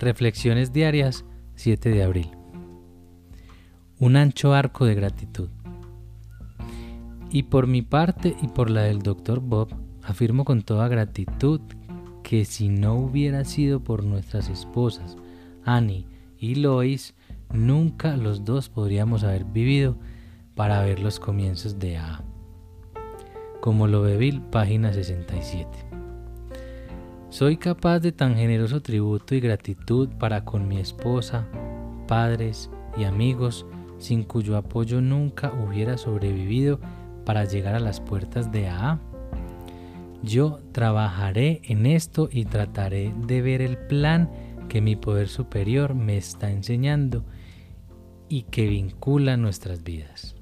Reflexiones diarias, 7 de abril. Un ancho arco de gratitud. Y por mi parte y por la del Dr. Bob, afirmo con toda gratitud que si no hubiera sido por nuestras esposas, Annie y Lois, nunca los dos podríamos haber vivido para ver los comienzos de A. Como lo ve Bill, página 67. Soy capaz de tan generoso tributo y gratitud para con mi esposa, padres y amigos, sin cuyo apoyo nunca hubiera sobrevivido para llegar a las puertas de AA. Yo trabajaré en esto y trataré de ver el plan que mi poder superior me está enseñando y que vincula nuestras vidas.